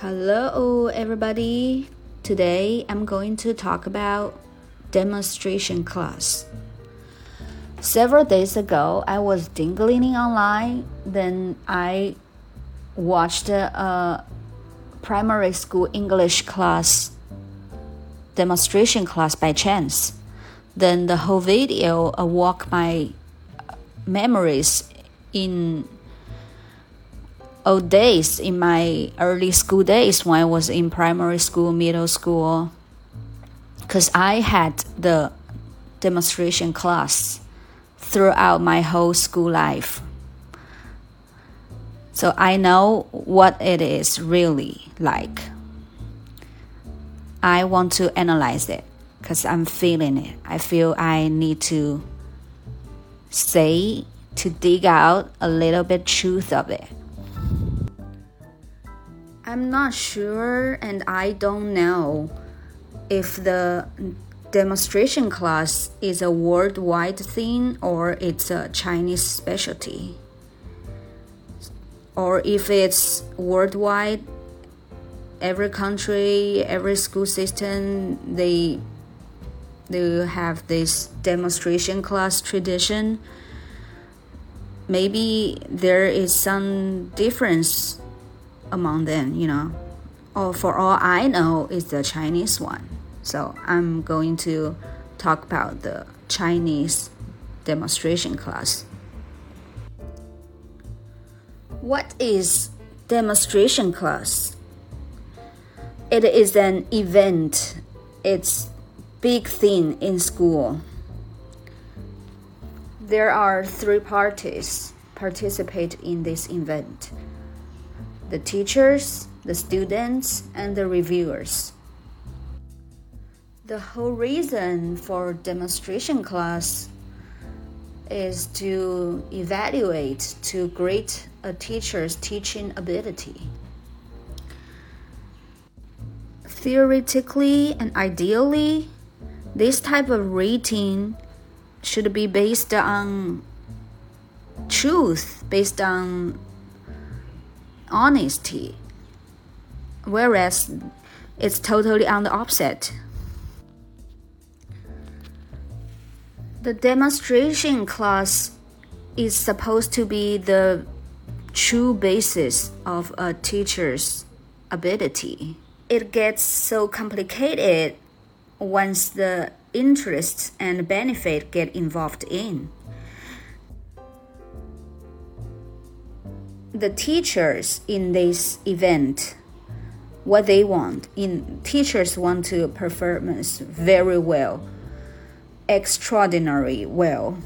Hello, everybody. Today I'm going to talk about demonstration class. Several days ago, I was dingling online. Then I watched a primary school English class demonstration class by chance. Then the whole video awoke my memories in old days in my early school days when I was in primary school, middle school, because I had the demonstration class throughout my whole school life. So I know what it is really like. I want to analyze it because I'm feeling it. I feel I need to say, to dig out a little bit truth of it. I'm not sure and I don't know if the demonstration class is a worldwide thing or it's a Chinese specialty. Or if it's worldwide, every country, every school system, they they have this demonstration class tradition. Maybe there is some difference among them, you know. Or for all I know, is the Chinese one. So I'm going to talk about the Chinese demonstration class. What is demonstration class? It is an event. It's big thing in school. There are three parties participate in this event the teachers, the students, and the reviewers. The whole reason for demonstration class is to evaluate to grade a teacher's teaching ability. Theoretically and ideally, this type of rating should be based on truth, based on honesty, whereas it's totally on the opposite. The demonstration class is supposed to be the true basis of a teacher's ability. It gets so complicated once the interests and benefit get involved in. The teachers in this event what they want. In teachers want to performance very well extraordinary well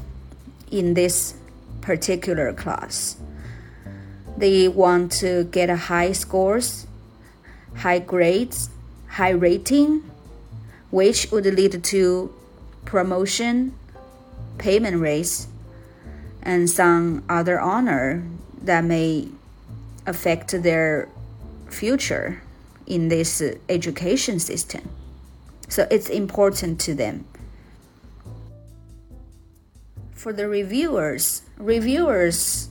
in this particular class. They want to get a high scores high grades high rating which would lead to promotion payment raise and some other honor that may affect their future in this education system. So it's important to them. For the reviewers, reviewers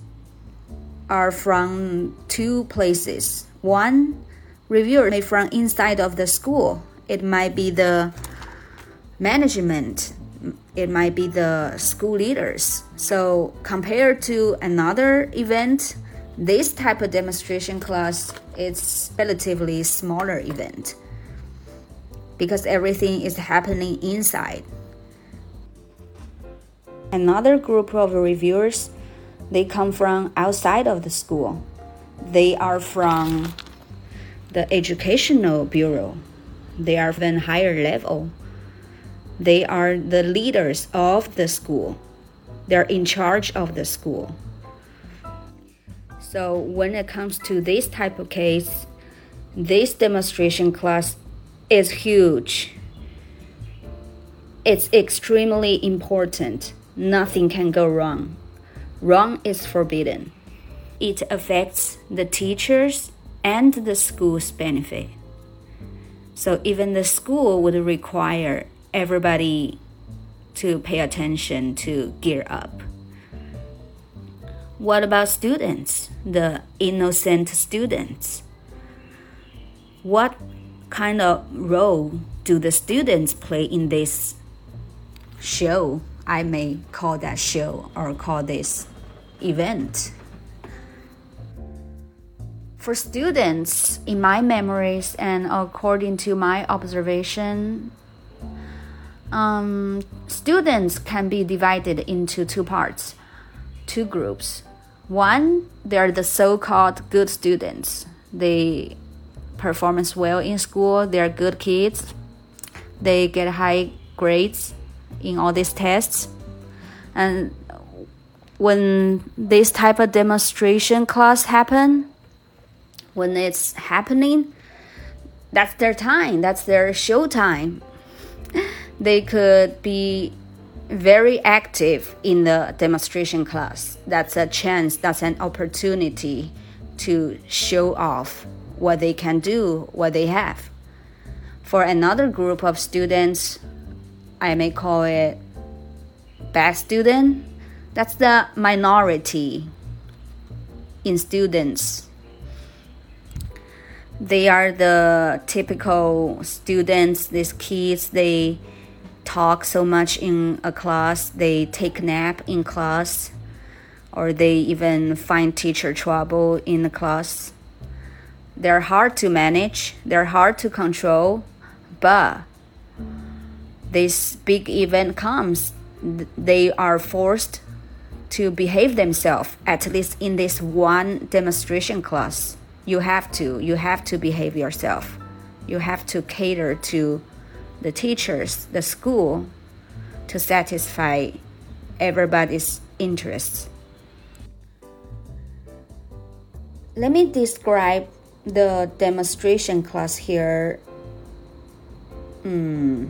are from two places. One, reviewer may from inside of the school. It might be the management it might be the school leaders. So compared to another event, this type of demonstration class is relatively smaller event because everything is happening inside. Another group of reviewers, they come from outside of the school. They are from the educational bureau. They are even higher level they are the leaders of the school. They're in charge of the school. So when it comes to this type of case, this demonstration class is huge. It's extremely important. Nothing can go wrong. Wrong is forbidden. It affects the teachers and the school's benefit. So even the school would require everybody to pay attention to gear up. What about students, the innocent students? what kind of role do the students play in this show? I may call that show or call this event. For students, in my memories and according to my observation, um, students can be divided into two parts, two groups. One, they're the so called good students. They performance well in school, they're good kids, they get high grades in all these tests. And when this type of demonstration class happen, when it's happening, that's their time, that's their show time they could be very active in the demonstration class. That's a chance, that's an opportunity to show off what they can do, what they have. For another group of students, I may call it bad student. That's the minority in students they are the typical students these kids they talk so much in a class they take nap in class or they even find teacher trouble in the class. They're hard to manage they're hard to control but this big event comes they are forced to behave themselves at least in this one demonstration class. You have to you have to behave yourself. You have to cater to the teachers the school to satisfy everybody's interests let me describe the demonstration class here mm.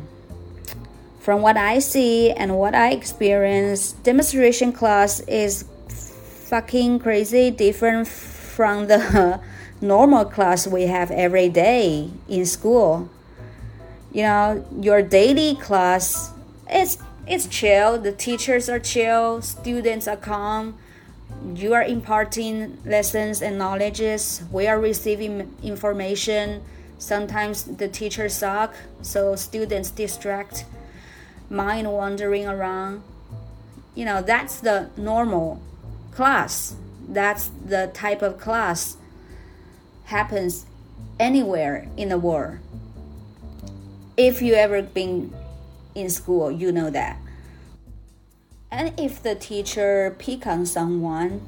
from what i see and what i experience demonstration class is fucking crazy different from the normal class we have every day in school. You know, your daily class it's it's chill. The teachers are chill, students are calm. You are imparting lessons and knowledges. We are receiving information. Sometimes the teachers suck, so students distract, mind wandering around. You know, that's the normal class. That's the type of class happens anywhere in the world. If you ever been in school, you know that. And if the teacher pick on someone,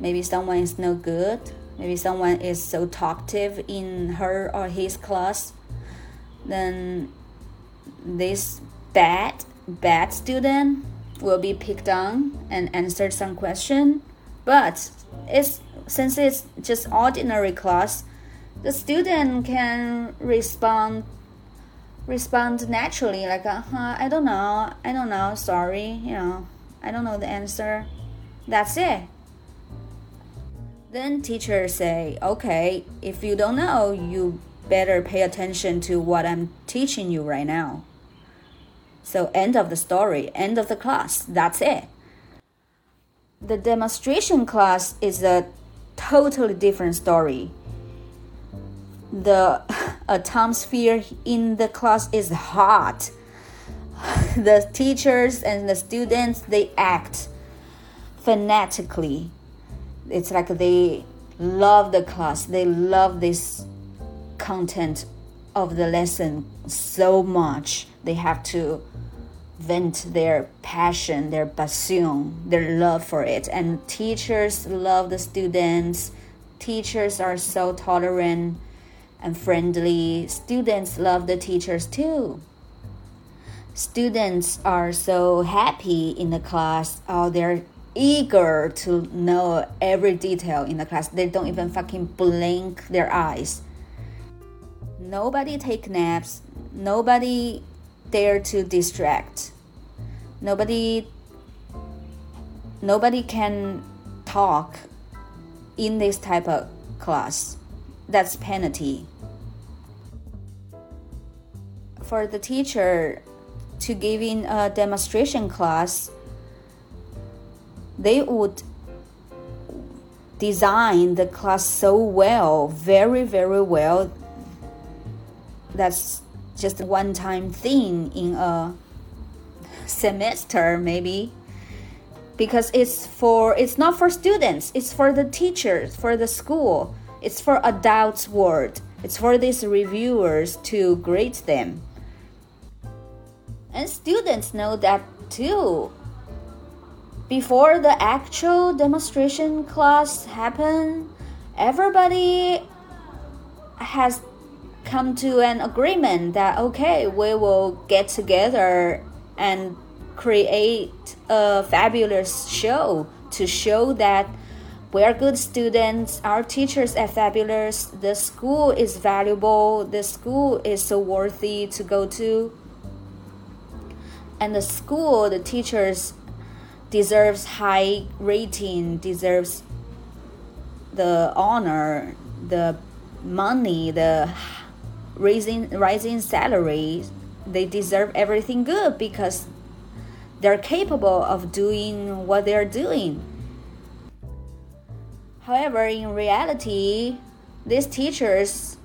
maybe someone is no good, maybe someone is so talkative in her or his class, then this bad bad student will be picked on and answer some question. But it's since it's just ordinary class, the student can respond respond naturally like uh huh, I don't know, I don't know, sorry, you know, I don't know the answer. That's it. Then teachers say, okay, if you don't know, you better pay attention to what I'm teaching you right now. So end of the story, end of the class. That's it. The demonstration class is a totally different story. The atmosphere in the class is hot. The teachers and the students they act fanatically. It's like they love the class. They love this content of the lesson so much. They have to vent their passion, their passion, their love for it. And teachers love the students. Teachers are so tolerant and friendly. Students love the teachers too. Students are so happy in the class. Oh, they're eager to know every detail in the class. They don't even fucking blink their eyes. Nobody take naps. Nobody dare to distract. Nobody nobody can talk in this type of class. That's penalty. For the teacher to give in a demonstration class, they would design the class so well, very, very well. that's just a one time thing in a semester, maybe. Because it's for it's not for students, it's for the teachers, for the school, it's for adults world. It's for these reviewers to grade them. And students know that too. Before the actual demonstration class happen, everybody has come to an agreement that okay, we will get together and create a fabulous show to show that we're good students, our teachers are fabulous, the school is valuable, the school is so worthy to go to. And the school, the teachers deserves high rating, deserves the honor, the money, the raising rising salary. They deserve everything good because they're capable of doing what they're doing. However, in reality, these teachers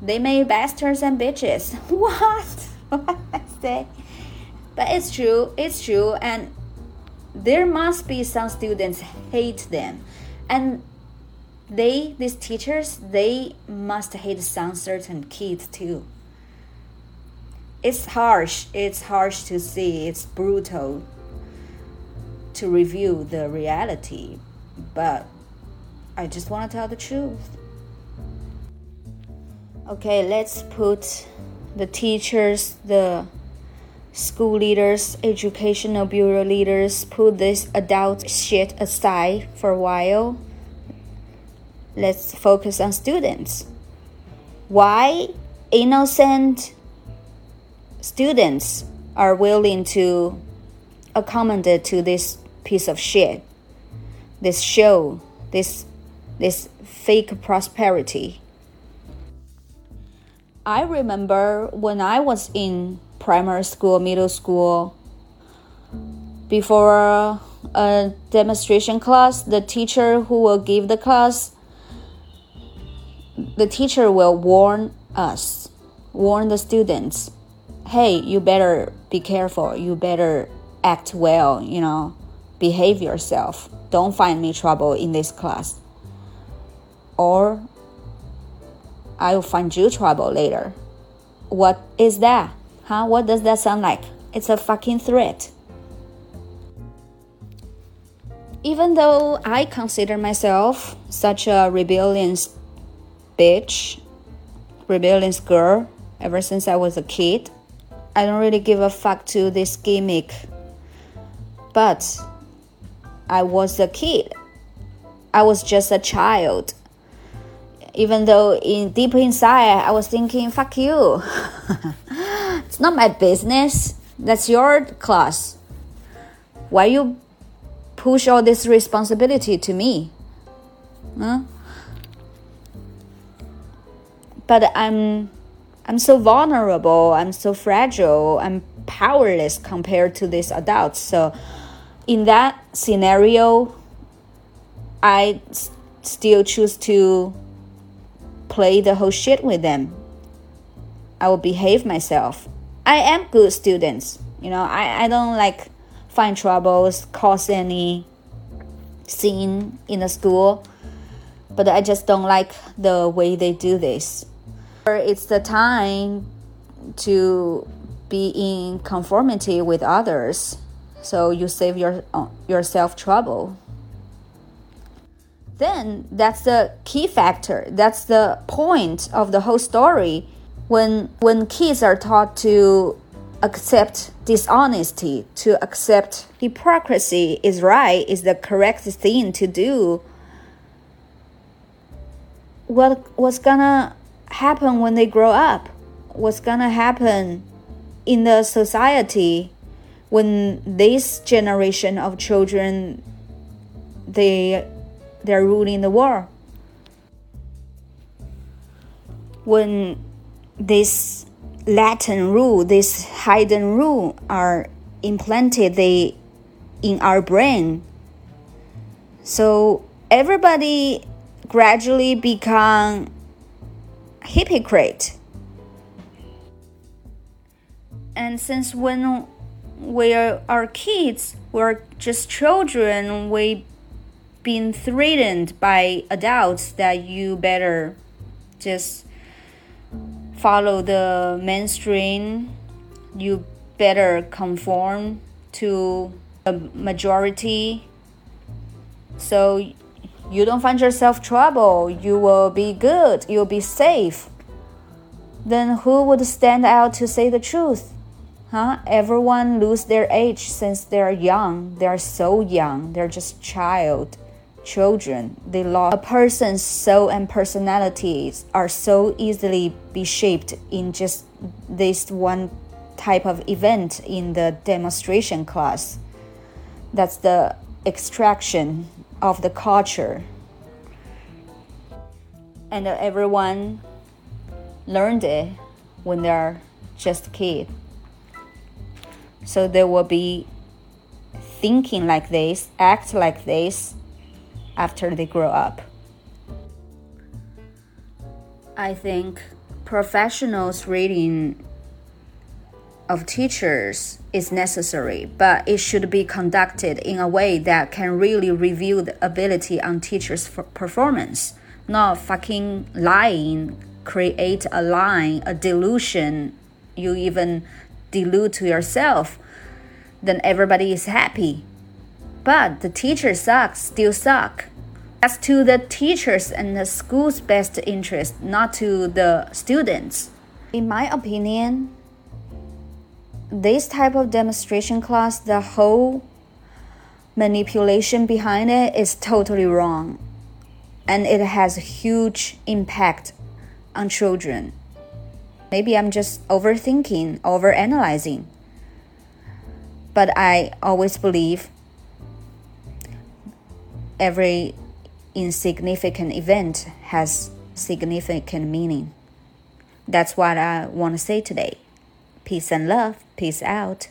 they made bastards and bitches. What? What I say? But it's true, it's true, and there must be some students hate them. And they, these teachers, they must hate some certain kids too. It's harsh, it's harsh to see, it's brutal to review the reality, but I just want to tell the truth. Okay, let's put the teachers, the school leaders, educational bureau leaders, put this adult shit aside for a while. Let's focus on students. Why innocent students are willing to accommodate to this piece of shit, this show, this this fake prosperity. I remember when I was in primary school, middle school, before a demonstration class, the teacher who will give the class, the teacher will warn us, warn the students, hey, you better be careful, you better act well, you know, behave yourself. Don't find me trouble in this class or I'll find you trouble later. What is that? Huh? What does that sound like? It's a fucking threat. Even though I consider myself such a rebellious bitch, rebellious girl ever since I was a kid, I don't really give a fuck to this gimmick. But I was a kid. I was just a child even though in deep inside I was thinking, fuck you. it's not my business. That's your class. Why you push all this responsibility to me? Huh? But I'm I'm so vulnerable, I'm so fragile, I'm powerless compared to these adults. So in that scenario, I still choose to play the whole shit with them. I will behave myself. I am good students. You know, I, I don't like find troubles, cause any scene in the school. But I just don't like the way they do this. It's the time to be in conformity with others, so you save your yourself trouble then that's the key factor. That's the point of the whole story. When when kids are taught to accept dishonesty, to accept hypocrisy is right, is the correct thing to do. What what's gonna happen when they grow up? What's gonna happen in the society when this generation of children they they're ruling the world. When this Latin rule, this hidden rule are implanted they in our brain. So everybody gradually become hypocrite. And since when we are kids, we're just children, we been threatened by adults that you better just follow the mainstream, you better conform to a majority. So you don't find yourself trouble, you will be good, you'll be safe. Then who would stand out to say the truth? Huh? Everyone lose their age since they're young. They're so young. They're just child, children. They lost a person's soul and personalities are so easily be shaped in just this one type of event in the demonstration class. That's the extraction of the culture. And everyone learned it when they're just a kid. So they will be thinking like this, act like this after they grow up. I think professionals reading of teachers is necessary, but it should be conducted in a way that can really reveal the ability on teachers' performance, not fucking lying, create a line, a delusion. You even delude to yourself, then everybody is happy. But the teacher sucks, still suck. That's to the teachers and the school's best interest, not to the students. In my opinion, this type of demonstration class, the whole manipulation behind it is totally wrong. And it has a huge impact on children. Maybe I'm just overthinking, overanalyzing. But I always believe every insignificant event has significant meaning. That's what I want to say today. Peace and love. Peace out.